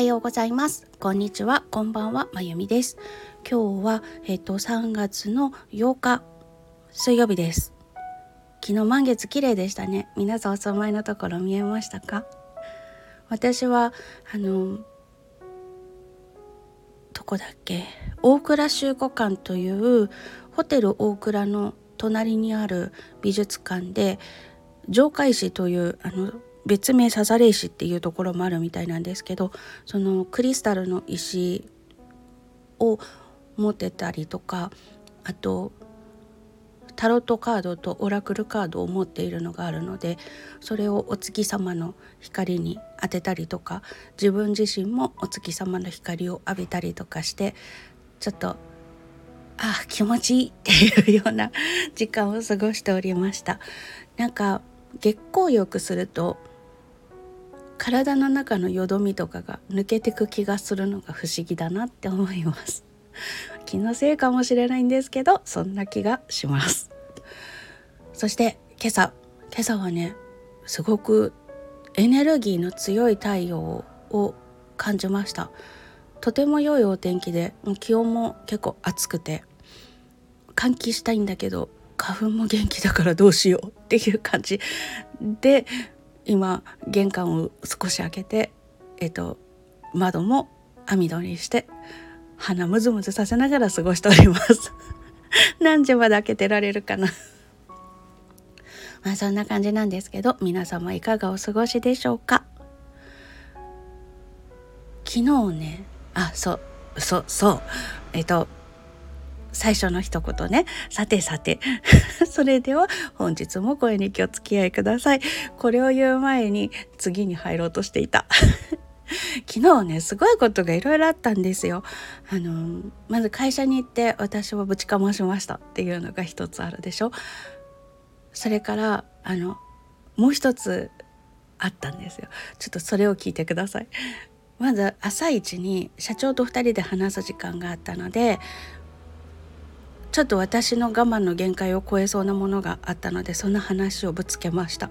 はようございます。こんにちは。こんばんは。まゆみです。今日はえっ、と3月の8日水曜日です。昨日満月綺麗でしたね。皆さんお住まいのところ見えましたか？私はあのどこだっけ？大倉集古館というホテル大倉の隣にある美術館で上海市というあの別名サザレ石っていうところもあるみたいなんですけどそのクリスタルの石を持ってたりとかあとタロットカードとオラクルカードを持っているのがあるのでそれをお月様の光に当てたりとか自分自身もお月様の光を浴びたりとかしてちょっとああ気持ちいいっていうような時間を過ごしておりました。なんか月光浴すると体の中のよどみとかが抜けてく気がするのが不思議だなって思います。気のせいかもしれないんですけどそんな気がします。そして今朝。今朝はねすごくエネルギーの強い太陽を感じました。とても良いお天気で気温も結構暑くて換気したいんだけど花粉も元気だからどうしようっていう感じで今玄関を少し開けて、えっと、窓も網戸にして鼻ムズムズさせながら過ごしております。何時まで開けてられるかな。まあそんな感じなんですけど皆様いかがお過ごしでしょうか？昨日ねあそうそうそう。えっと最初の一言ね。さてさて。それでは本日も声に気を付き合いください。これを言う前に次に入ろうとしていた。昨日ねすごいことがいろいろあったんですよ。あのまず会社に行って私はぶちかましましたっていうのが一つあるでしょ。それからあのもう一つあったんですよ。ちょっとそれを聞いてください。まず朝一に社長と2人で話す時間があったのでちょっと私の我慢の限界を超えそうなものがあったのでその話をぶつけました。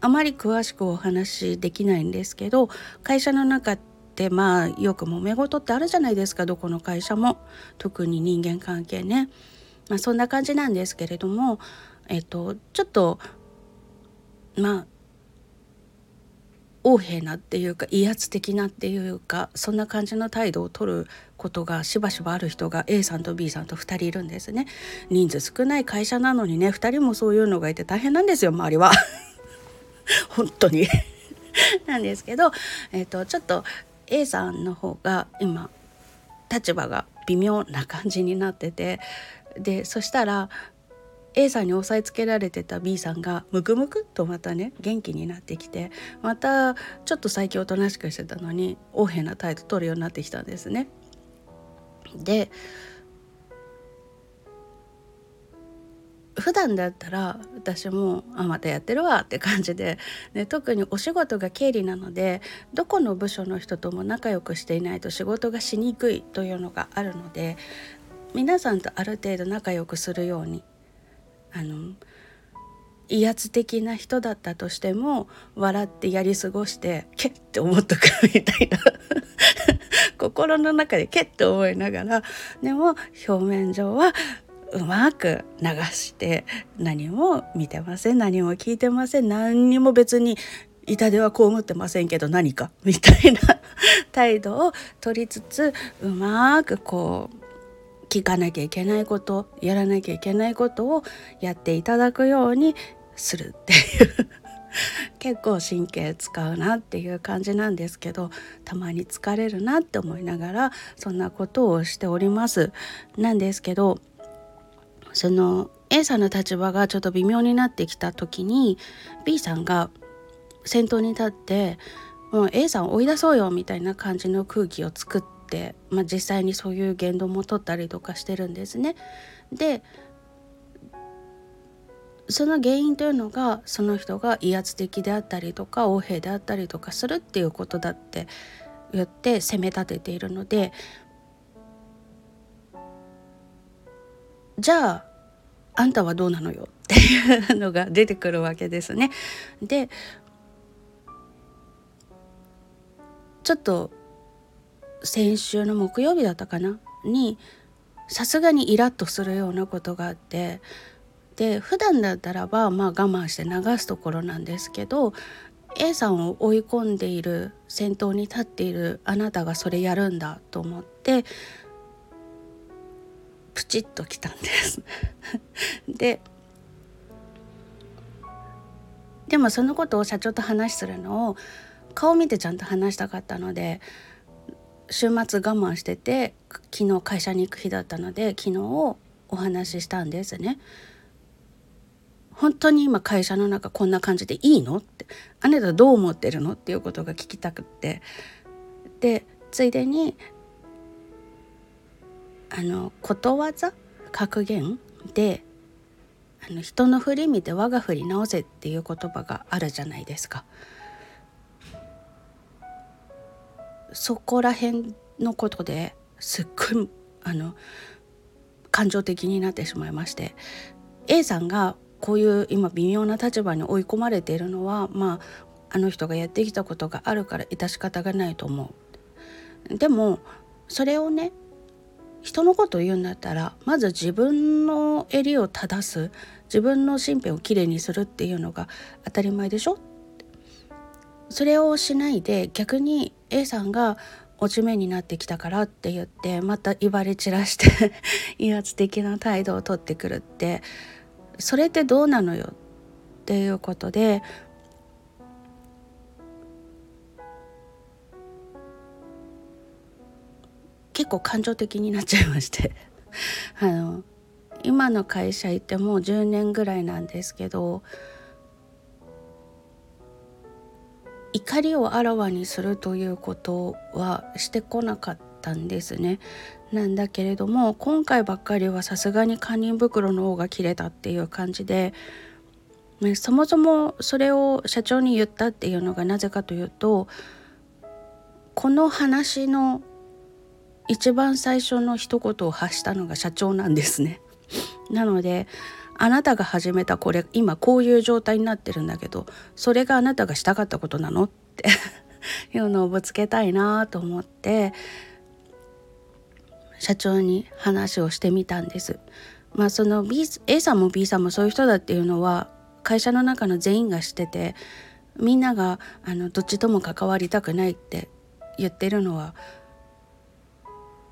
あまり詳しくお話しできないんですけど会社の中ってまあよく揉め事ってあるじゃないですかどこの会社も。特に人間関係ね、まあ、そんな感じなんですけれどもえっとちょっとまあ横柄なっていうか威圧的なっていうかそんな感じの態度を取ることがしばしばある人が A さんと B さんと2人いるんですね。人数少ない会社なのにね2人もそういうのがいて大変なんですよ周りは。本当に。なんですけど、えーと、ちょっと A さんの方が今立場が微妙な感じになっててでそしたら A さんに押さえつけられてた B さんがムクムクとまたね元気になってきてまたちょっと最近おとなしくしてたのに横柄な態度取るようになってきたんですね。で普段だったら私も「あまたやってるわ」って感じで、ね、特にお仕事が経理なのでどこの部署の人とも仲良くしていないと仕事がしにくいというのがあるので皆さんとある程度仲良くするようにあの威圧的な人だったとしても笑ってやり過ごしてけって思っとくみたいな。心の中でけって思いながらでも表面上はうまく流して何も見てません何も聞いてません何にも別に痛手は被ってませんけど何かみたいな。態度を取りつつうまくこう聞かなきゃいけないことやらなきゃいけないことをやっていただくようにするっていう。結構神経使うなっていう感じなんですけどたまに疲れるなって思いながらそんなことをしております。なんですけどその A さんの立場がちょっと微妙になってきた時に B さんが先頭に立ってもう A さんを追い出そうよみたいな感じの空気を作っ、まあ、実際にそういう言動も取ったりとかしてるんですね。でその原因というのがその人が威圧的であったりとか横柄であったりとかするっていうことだって言って責め立てているのでじゃああんたはどうなのよ？っていうのが出てくるわけですね。でちょっと先週の木曜日だったかな？にさすがにイラッとするようなことがあってで普段だったらばまあ我慢して流すところなんですけど A さんを追い込んでいる先頭に立っているあなたがそれやるんだと思ってプチッときたんです。ででもそのことを社長と話するのを顔見てちゃんと話したかったので週末我慢してて昨日会社に行く日だったので昨日お話ししたんですね。本当に今会社の中こんな感じでいいのってあなたどう思ってるのっていうことが聞きたくってでついでにあのことわざ格言であの人の振り見て我が振り直せっていう言葉があるじゃないですか。そこら辺のことですっごいあの感情的になってしまいまして A さんがこういう今微妙な立場に追い込まれているのはまああの人がやってきたことがあるから致し方がないと思う。でもそれをね人のことを言うんだったらまず自分の襟を正す自分の身辺をきれいにするっていうのが当たり前でしょ？それをしないで逆に A さんが落ち目になってきたからって言ってまた威張り散らして 威圧的な態度をとってくるってそれってどうなのよ？っていうことで結構感情的になっちゃいまして。あの今の会社行ってもう10年ぐらいなんですけど怒りをあらわにするということはしてこなかったんですね。なんだけれども今回ばっかりはさすがに堪忍袋の方が切れたっていう感じで、ね、そもそもそれを社長に言ったっていうのがなぜかというとこの話の一番最初の一言を発したのが社長なんですね。なのであなたが始めたこれ今こういう状態になってるんだけどそれがあなたがしたかったことなのって いうのをぶつけたいなと思って社長に話をしてみたんです。まあその B A さんも B さんもそういう人だっていうのは会社の中の全員が知っててみんながあのどっちとも関わりたくないって言ってるのは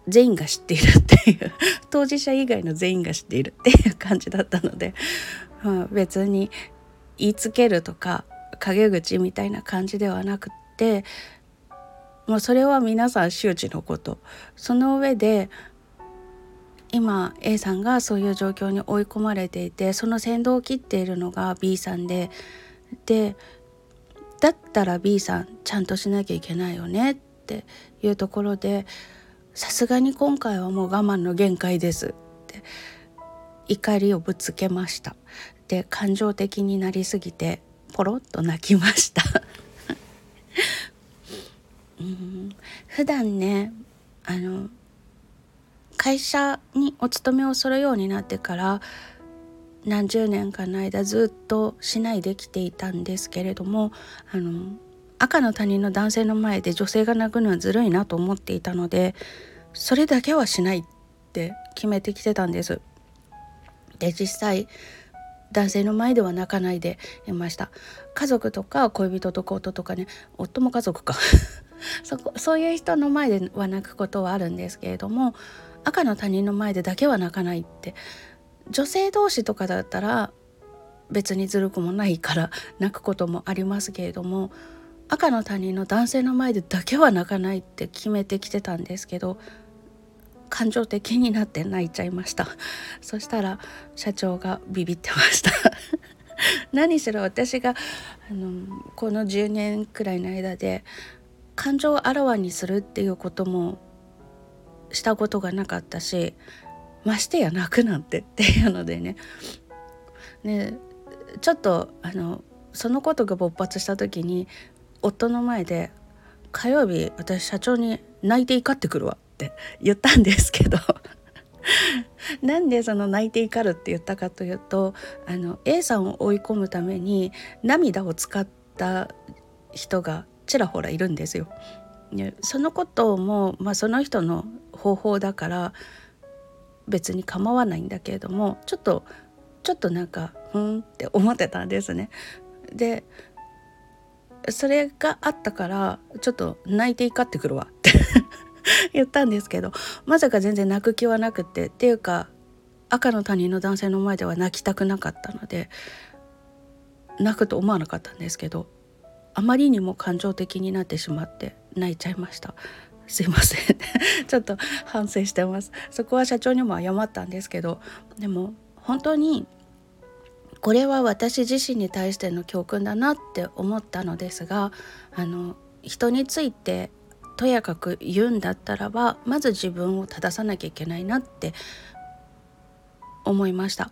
全員が知っているってい う当事者以外の全員が知っているっていう感じだったので、まあ、別に言いつけるとか陰口みたいな感じではなくってもうそれは皆さん周知のこと。その上で今 A さんがそういう状況に追い込まれていてその先導を切っているのが B さんででだったら B さんちゃんとしなきゃいけないよねっていうところでさすがに今回はもう我慢の限界です。って怒りをぶつけました。で感情的になりすぎてポロッと泣きました。うん。普段ねあの会社にお勤めをするようになってから何十年かの間ずっとしないできていたんですけれどもあの赤の他人の男性の前で女性が泣くのはずるいなと思っていたのでそれだけはしないって決めてきてたんです。で実際男性の前では泣かないでいました。家族とか恋人とか夫とかね夫も家族か。そこそういう人の前では泣くことはあるんですけれども赤の他人の前でだけは泣かないって。女性同士とかだったら別にずるくもないから泣くこともありますけれども赤の他人の男性の前でだけは泣かないって決めてきてたんですけど感情的になって泣いちゃいました。そしたら社長がビビってました。何しろ私があのこの10年くらいの間で感情をあらわにするっていうこともしたことがなかったしましてや泣くなんてっていうのでね。ねちょっとあのそのことが勃発した時に夫の前で「火曜日私社長に泣いて怒ってくるわ」って 言ったんですけど なんでその泣いて怒るって言ったかというとあの A さんを追い込むために涙を使った人がちらほらいるんですよ。そのことも、まあ、その人の方法だから別に構わないんだけれどもちょっとちょっとなんかふんって思ってたんですね。でそれがあったからちょっと泣いて怒ってくるわって 言ったんですけどまさか全然泣く気はなくて。っていうか赤の他人の男性の前では泣きたくなかったので泣くと思わなかったんですけどあまりにも感情的になってしまって泣いちゃいました。すいません。ちょっと反省してます。そこは社長にも謝ったんですけどでも本当にこれは私自身に対しての教訓だなって思ったのですがあの人についてとやかく言うんだったらばまず自分を正さなきゃいけないなって思いました。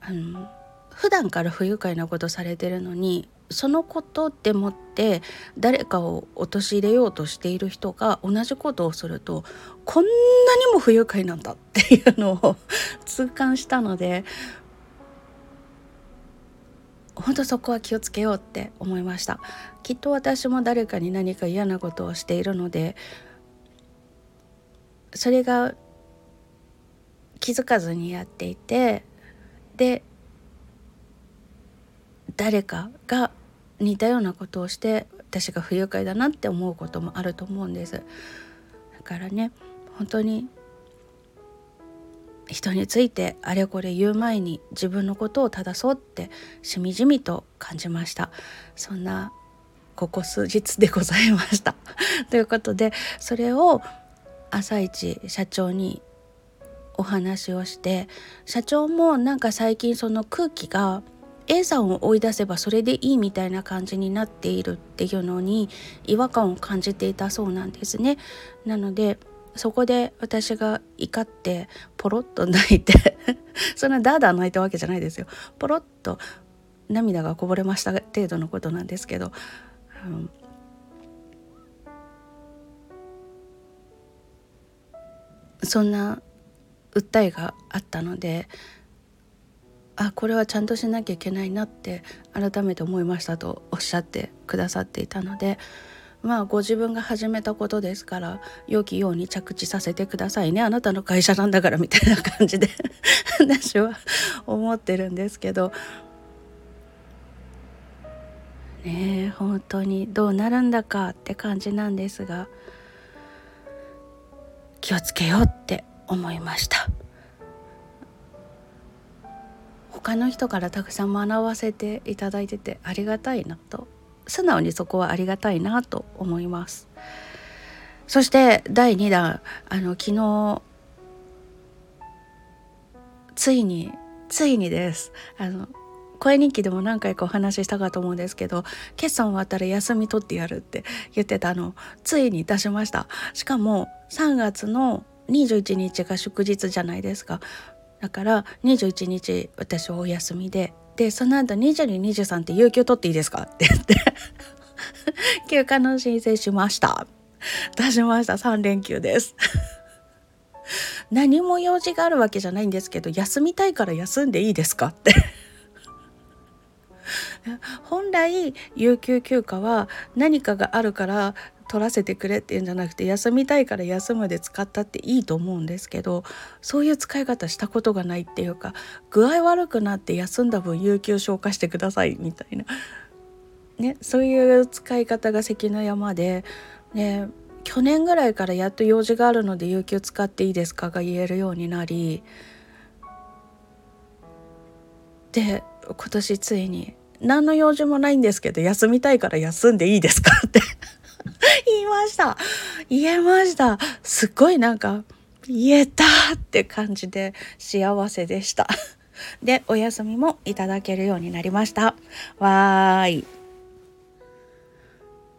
あの普段から不愉快なことされてるのにそのことでもって誰かを陥れようとしている人が同じことをするとこんなにも不愉快なんだっていうのを痛感したので本当そこは気をつけようって思いました。きっと私も誰かに何か嫌なことをしているのでそれが気づかずにやっていてで誰かが似たようなことをして私が不愉快だなって思うこともあると思うんです。だからね本当に人についてあれこれ言う前に自分のことを正そうってしみじみと感じましたそんなここ数日でございました ということでそれを朝一社長にお話をして社長もなんか最近その空気が A さんを追い出せばそれでいいみたいな感じになっているっていうのに違和感を感じていたそうなんですね。なのでそこで私が怒ってポロッと泣いて そんなダーダー泣いたわけじゃないですよ。ポロッと涙がこぼれました程度のことなんですけど、うん、そんな訴えがあったのであこれはちゃんとしなきゃいけないなって改めて思いましたとおっしゃってくださっていたのでまあご自分が始めたことですから良きように着地させてくださいねあなたの会社なんだからみたいな感じで 私は思ってるんですけどねえ本当にどうなるんだかって感じなんですが気をつけようって思いました。他の人からたくさん学ばせていただいててありがたいなと素直にそこはありがたいなと思います。そして第2弾あの昨日ついについにです。あの声日記でも何回かお話ししたかと思うんですけど決算終わったら休み取ってやるって言ってたのついに出しました。しかも3月の21日が祝日じゃないですか。だから21日私はお休みででその後2223って有給取っていいですか？って言って。休暇の申請しました。出しました。3連休です。何も用事があるわけじゃないんですけど休みたいから休んでいいですか？って。本来有給休暇は何かがあるから取らせてくれっていうんじゃなくて休みたいから休むで使ったっていいと思うんですけどそういう使い方したことがないっていうか具合悪くなって休んだ分有給消化してくださいみたいな、ね、そういう使い方が関の山で、ね、去年ぐらいからやっと用事があるので有給使っていいですかが言えるようになりで今年ついに何の用事もないんですけど休みたいから休んでいいですかって。言いました。言えました。すっごいなんか、言えたって感じで幸せでした。で、お休みもいただけるようになりました。わーい。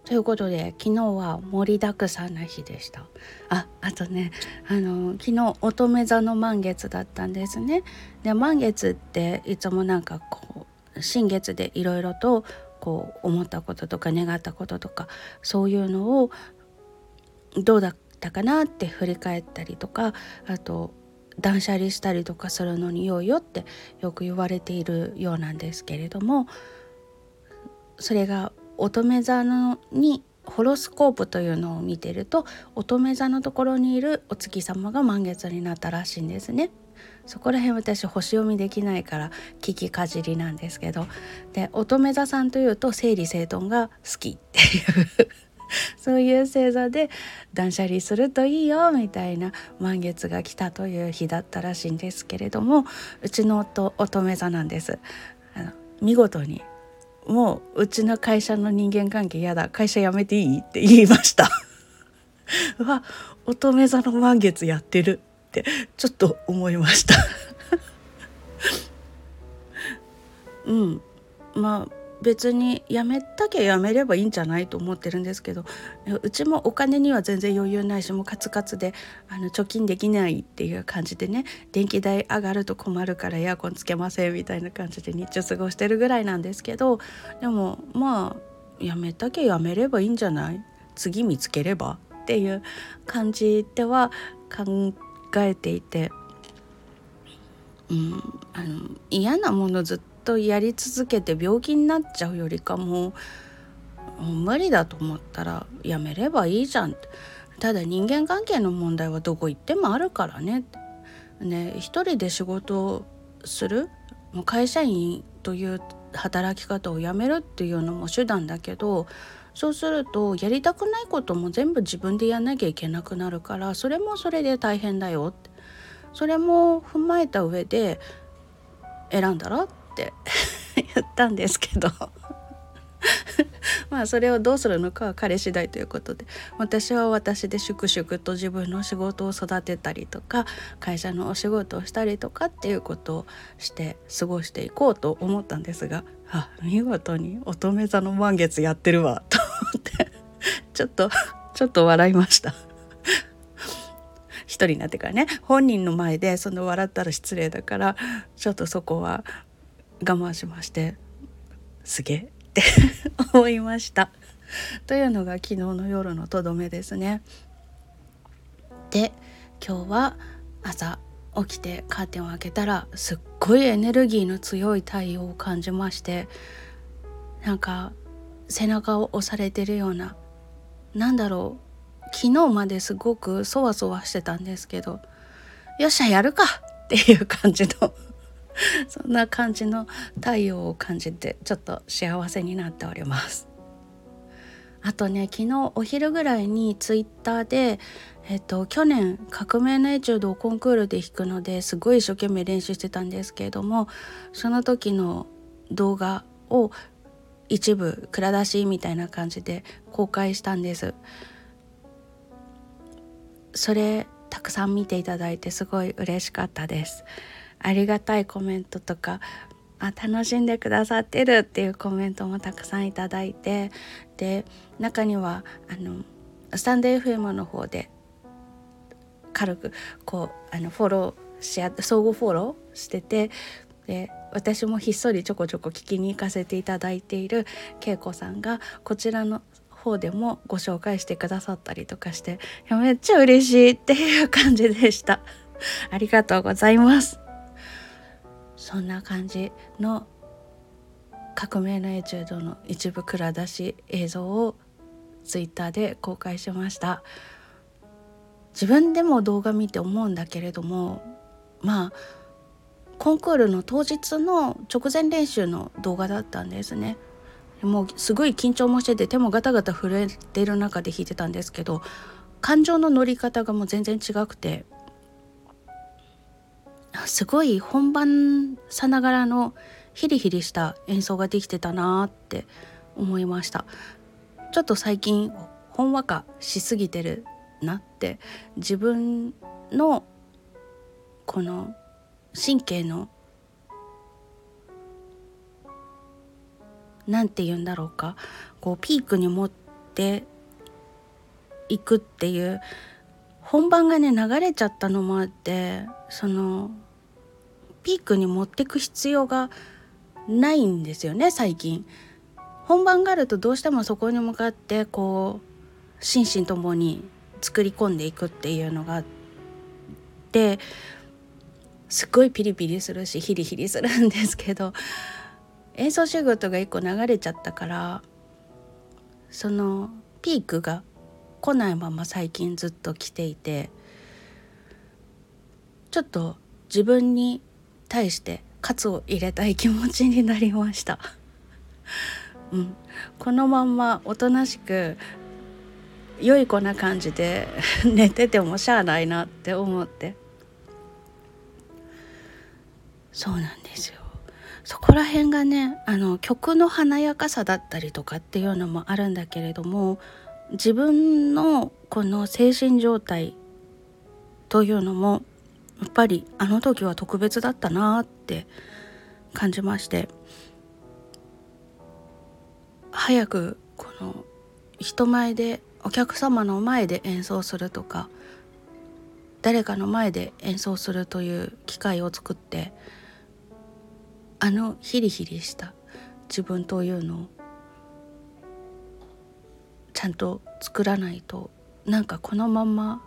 ということで昨日は盛りだくさんな日でした。ああとねあの昨日乙女座の満月だったんですね。で満月っていつもなんかこう新月でいろいろとこう思ったこととか願ったこととかそういうのをどうだったかなって振り返ったりとかあと断捨離したりとかするのに良いよってよく言われているようなんですけれどもそれが乙女座のにホロスコープというのを見てると乙女座のところにいるお月様が満月になったらしいんですね。そこら辺私星読みできないから聞きかじりなんですけど。で乙女座さんというと整理整頓が好きっていう。そういう星座で断捨離するといいよみたいな満月が来たという日だったらしいんですけれどもうちの夫乙女座なんです。あの見事にもううちの会社の人間関係やだ。会社辞めていい？って言いました。うわ乙女座の満月やってる。ってちょっと思いました。うん。まあ別にやめたきゃやめればいいんじゃないと思ってるんですけどうちもお金には全然余裕ないしもうカツカツであの貯金できないっていう感じでね電気代上がると困るからエアコンつけませんみたいな感じで日中過ごしてるぐらいなんですけどでもまあやめたきゃやめればいいんじゃない？次見つければ？っていう感じでは考えていて、うん、あの嫌なものずっとやり続けて病気になっちゃうよりかももう無理だと思ったらやめればいいじゃんただ人間関係の問題はどこ行ってもあるからねね一人で仕事をするもう会社員という働き方をやめるっていうのも手段だけどそうするとやりたくないことも全部自分でやんなきゃいけなくなるからそれもそれで大変だよって。それも踏まえた上で選んだらって 言ったんですけど。まあそれをどうするのかは彼次第ということで。私は私で粛々と自分の仕事を育てたりとか会社のお仕事をしたりとかっていうことをして過ごしていこうと思ったんですが。あ見事に乙女座の満月やってるわと思って。ちょっとちょっと笑いました。一人になってからね。本人の前でその笑ったら失礼だからちょっとそこは我慢しまして。すげえ。って思いました。というのが昨日の夜のとどめですね。で今日は朝起きてカーテンを開けたらすっごいエネルギーの強い太陽を感じましてなんか背中を押されてるようななんだろう昨日まですごくそわそわしてたんですけどよっしゃやるか!っていう感じの そんな感じの太陽を感じてちょっと幸せになっております。あとね昨日お昼ぐらいにツイッターで、えっと、去年革命のエチュードをコンクールで弾くのですごい一生懸命練習してたんですけれどもその時の動画を一部蔵出しみたいな感じで公開したんです。それたくさん見ていただいてすごい嬉しかったです。ありがたいコメントとかあ楽しんでくださってるっていうコメントもたくさんいただいてで中にはあのスタンド FM の方で軽くこうあのフォローし合って相互フォローしててで私もひっそりちょこちょこ聞きに行かせていただいている恵子さんがこちらの方でもご紹介してくださったりとかしてめっちゃ嬉しいっていう感じでした。ありがとうございます。そんな感じの革命のエチュードの一部蔵出し映像をツイッターで公開しました。自分でも動画見て思うんだけれどもまあコンクールの当日の直前練習の動画だったんですね。もうすごい緊張もしてて手もガタガタ震えてる中で弾いてたんですけど感情の乗り方がもう全然違くてすごい本番さながらのヒリヒリした演奏ができてたなって思いました。ちょっと最近ほんわかしすぎてるなって自分のこの神経の何て言うんだろうかこうピークに持っていくっていう本番がね流れちゃったのもあってそのピークに持ってく必要がないんですよね最近。本番があるとどうしてもそこに向かってこう心身ともに作り込んでいくっていうのがあってすっごいピリピリするしヒリヒリするんですけど演奏仕事が一個流れちゃったからそのピークが来ないまま最近ずっと来ていてちょっと自分に対して喝を入れたい気持ちになりました。うん、このまんまおとなしく良い子な感じで 寝ててもしゃあないなって思って。そうなんですよ。そこら辺がねあの曲の華やかさだったりとかっていうのもあるんだけれども自分のこの精神状態というのもやっぱりあの時は特別だったなって感じまして。早くこの人前でお客様の前で演奏するとか誰かの前で演奏するという機会を作ってあのヒリヒリした自分というのをちゃんと作らないとなんかこのまま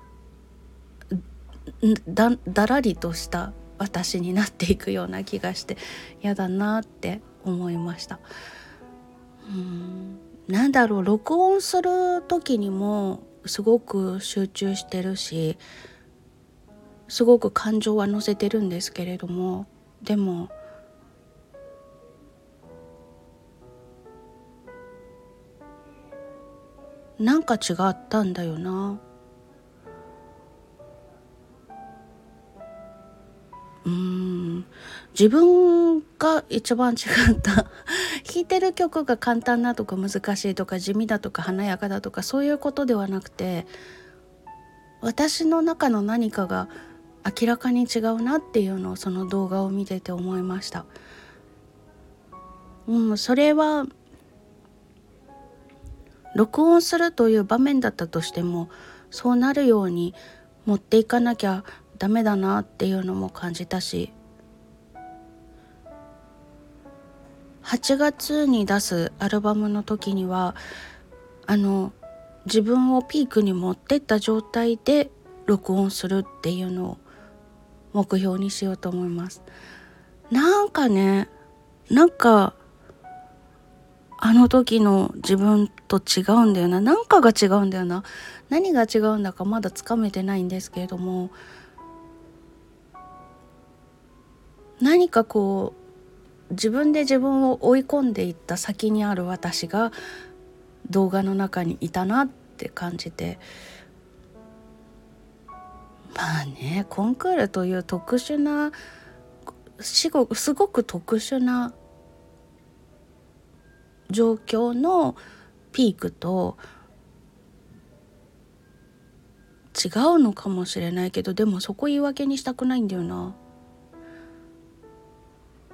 だだらりとした私になっていくような気がして嫌だなって思いました。うんなんだろう録音する時にもすごく集中してるしすごく感情は乗せてるんですけれどもでもなんか違ったんだよな。うん。自分が一番違った。弾いてる曲が簡単なとか難しいとか地味だとか華やかだとかそういうことではなくて私の中の何かが明らかに違うなっていうのをその動画を見てて思いました。うん、それは録音するという場面だったとしてもそうなるように持っていかなきゃダメだなっていうのも感じたし8月に出すアルバムの時にはあの自分をピークに持ってった状態で録音するっていうのを目標にしようと思います。なんかねなんかあの時の自分と違うんだよな何かが違うんだよな何が違うんだかまだつかめてないんですけれども何かこう自分で自分を追い込んでいった先にある私が動画の中にいたなって感じてまあねコンクールという特殊なすごく特殊な状況のピークと違うのかもしれないけどでもそこ言い訳にしたくないんだよな。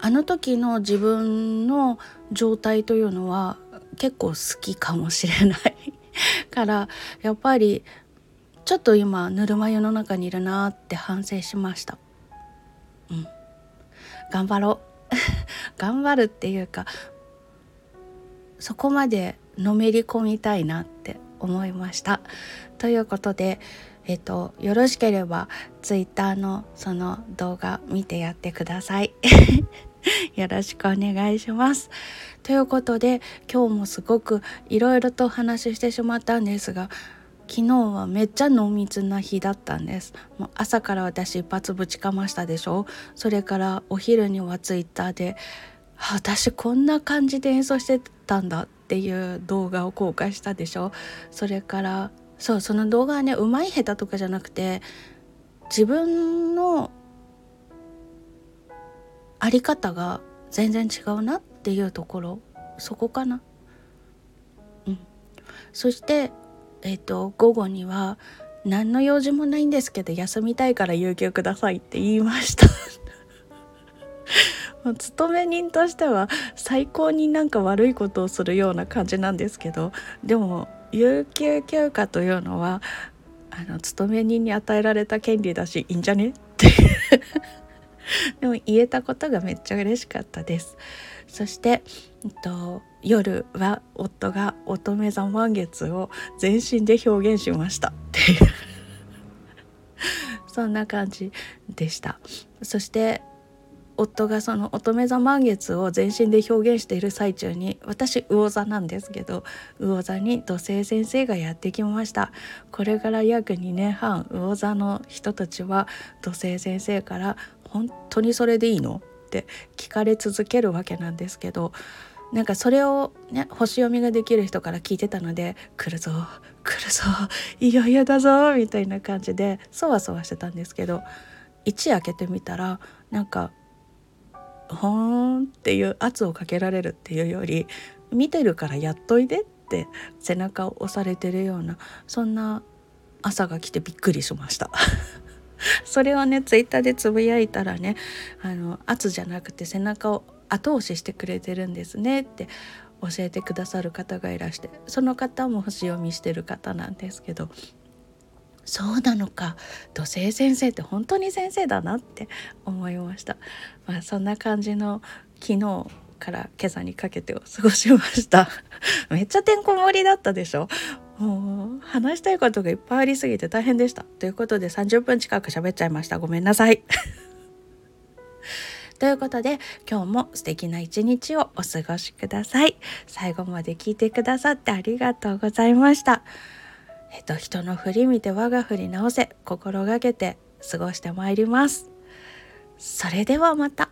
あの時の自分の状態というのは結構好きかもしれないからやっぱりちょっと今ぬるま湯の中にいるなって反省しました。うん、頑張ろう 頑張るっていうかそこまでのめり込みたいなって思いました。ということで、えっと、よろしければ Twitter のその動画見てやってください。よろしくお願いします。ということで今日もすごくいろいろとお話ししてしまったんですが昨日はめっちゃ濃密な日だったんです。もう朝から私一発ぶちかましたでしょ？それからお昼にはツイッターで私こんな感じで演奏してたんだっていう動画を公開したでしょ？それからそうその動画はねうまい下手とかじゃなくて自分のあり方が全然違うなっていうところそこかな。うん。そしてえっ、ー、と午後には何の用事もないんですけど休みたいから有給くださいって言いました。勤め人としては最高になんか悪いことをするような感じなんですけどでも有給休暇というのはあの勤め人に与えられた権利だしいいんじゃねって でも言えたことがめっちゃ嬉しかったです。そして、えっと、夜は夫が乙女座満月を全身で表現しました。っていう。そんな感じでした。そして夫がその乙女座満月を全身で表現している最中に私魚座なんですけど魚座に土星先生がやってきました。これから約2年半魚座の人たちは土星先生から本当にそれでいいの？って聞かれ続けるわけなんですけどなんかそれをね星読みができる人から聞いてたので「来るぞ来るぞいよいよだぞ」みたいな感じでそわそわしてたんですけど一夜明けてみたらなんかほーんっていう圧をかけられるっていうより見てるからやっといでって背中を押されてるようなそんな朝が来てびっくりしました。それをねツイッターでつぶやいたらねあの圧じゃなくて背中を後押ししてくれてるんですねって教えてくださる方がいらしてその方も星読みしてる方なんですけどそうなのか土星先生って本当に先生だなって思いました、まあ、そんな感じの昨日から今朝にかけてを過ごしました。めっちゃてんこ盛りだったでしょ？もう話したいことがいっぱいありすぎて大変でした。ということで30分近く喋っちゃいました。ごめんなさい。ということで今日も素敵な一日をお過ごしください。最後まで聞いてくださってありがとうございました。えっと、人の振り見て我が振り直せ心がけて過ごしてまいります。それではまた。